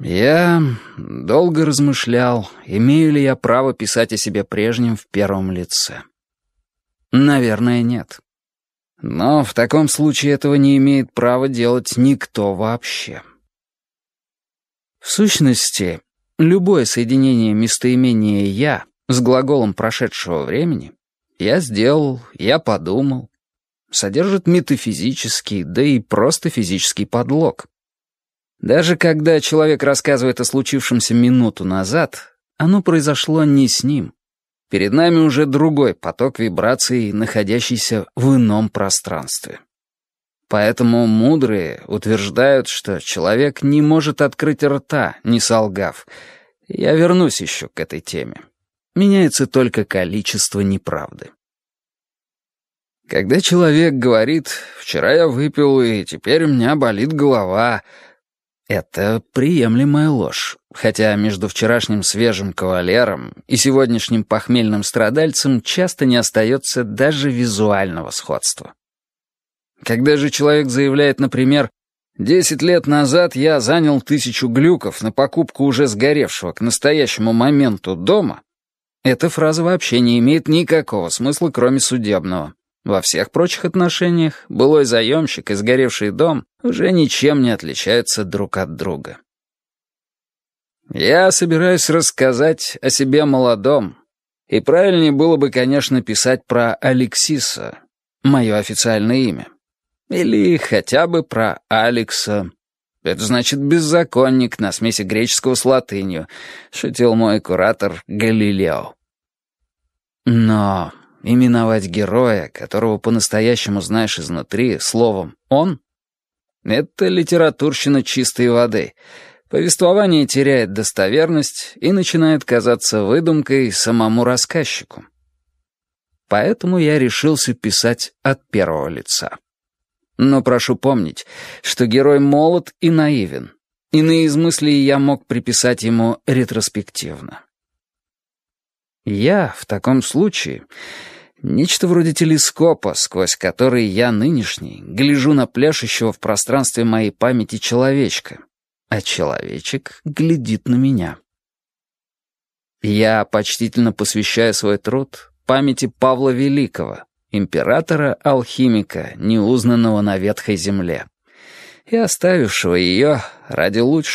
Я долго размышлял, имею ли я право писать о себе прежнем в первом лице. Наверное, нет. Но в таком случае этого не имеет права делать никто вообще. В сущности, любое соединение местоимения «я» с глаголом прошедшего времени «я сделал», «я подумал» содержит метафизический, да и просто физический подлог. Даже когда человек рассказывает о случившемся минуту назад, оно произошло не с ним. Перед нами уже другой поток вибраций, находящийся в ином пространстве. Поэтому мудрые утверждают, что человек не может открыть рта, не солгав. Я вернусь еще к этой теме. Меняется только количество неправды. Когда человек говорит «вчера я выпил, и теперь у меня болит голова», это приемлемая ложь, хотя между вчерашним свежим кавалером и сегодняшним похмельным страдальцем часто не остается даже визуального сходства. Когда же человек заявляет, например, «Десять лет назад я занял тысячу глюков на покупку уже сгоревшего к настоящему моменту дома», эта фраза вообще не имеет никакого смысла, кроме судебного. Во всех прочих отношениях былой заемщик и сгоревший дом уже ничем не отличаются друг от друга. Я собираюсь рассказать о себе молодом, и правильнее было бы, конечно, писать про Алексиса, мое официальное имя. Или хотя бы про Алекса. Это значит «беззаконник» на смеси греческого с латынью, шутил мой куратор Галилео. Но именовать героя, которого по-настоящему знаешь изнутри, словом «он» — это литературщина чистой воды. Повествование теряет достоверность и начинает казаться выдумкой самому рассказчику. Поэтому я решился писать от первого лица. Но прошу помнить, что герой молод и наивен. Иные из мыслей я мог приписать ему ретроспективно. Я в таком случае Нечто вроде телескопа, сквозь который я нынешний гляжу на пляшущего в пространстве моей памяти человечка, а человечек глядит на меня. Я почтительно посвящаю свой труд памяти Павла Великого, императора-алхимика, неузнанного на ветхой земле, и оставившего ее ради лучшего.